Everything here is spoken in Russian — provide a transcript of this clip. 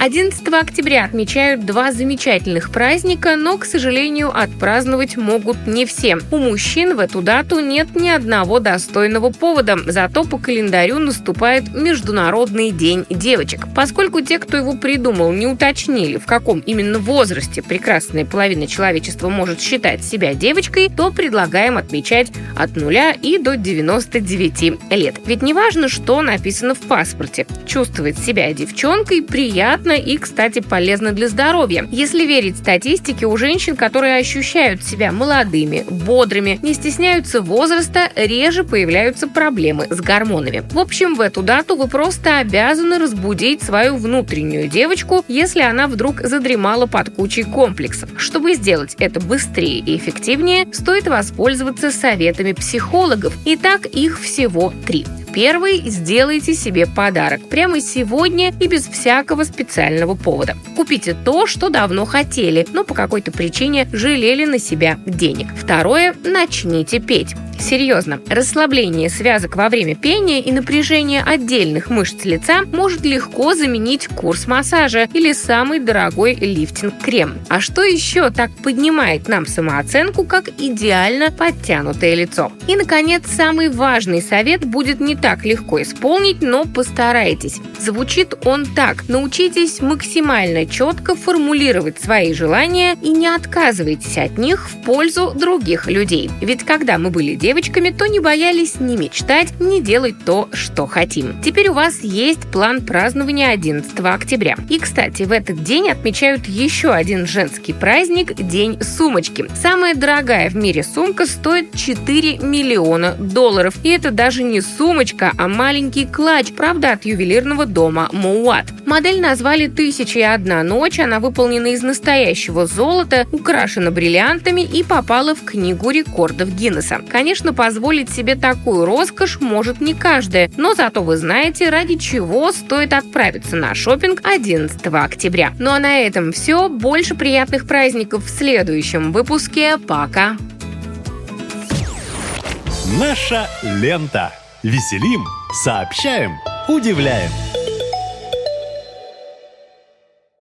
11 октября отмечают два замечательных праздника, но, к сожалению, отпраздновать могут не все. У мужчин в эту дату нет ни одного достойного повода, зато по календарю наступает Международный день девочек. Поскольку те, кто его придумал, не уточнили, в каком именно возрасте прекрасная половина человечества может считать себя девочкой, то предлагаем отмечать от нуля и до 99 лет. Ведь не важно, что написано в паспорте. Чувствовать себя девчонкой приятно приятно и, кстати, полезно для здоровья. Если верить статистике, у женщин, которые ощущают себя молодыми, бодрыми, не стесняются возраста, реже появляются проблемы с гормонами. В общем, в эту дату вы просто обязаны разбудить свою внутреннюю девочку, если она вдруг задремала под кучей комплексов. Чтобы сделать это быстрее и эффективнее, стоит воспользоваться советами психологов. Итак, их всего три. Первый – сделайте себе подарок прямо сегодня и без всякого специального повода. Купите то, что давно хотели, но по какой-то причине жалели на себя денег. Второе – начните петь. Серьезно, расслабление связок во время пения и напряжение отдельных мышц лица может легко заменить курс массажа или самый дорогой лифтинг-крем. А что еще так поднимает нам самооценку, как идеально подтянутое лицо? И, наконец, самый важный совет будет не так легко исполнить, но постарайтесь. Звучит он так. Научитесь максимально четко формулировать свои желания и не отказывайтесь от них в пользу других людей. Ведь когда мы были девочками, то не боялись ни мечтать, ни делать то, что хотим. Теперь у вас есть план празднования 11 октября. И, кстати, в этот день отмечают еще один женский праздник – День сумочки. Самая дорогая в мире сумка стоит 4 миллиона долларов. И это даже не сумочка, а маленький клатч, правда, от ювелирного дома Моуат. Модель назвали «Тысяча и одна ночь», она выполнена из настоящего золота, украшена бриллиантами и попала в книгу рекордов Гиннесса. Конечно, позволить себе такую роскошь может не каждая, но зато вы знаете, ради чего стоит отправиться на шопинг 11 октября. Ну а на этом все. Больше приятных праздников в следующем выпуске. Пока! Наша лента. Веселим, сообщаем, удивляем.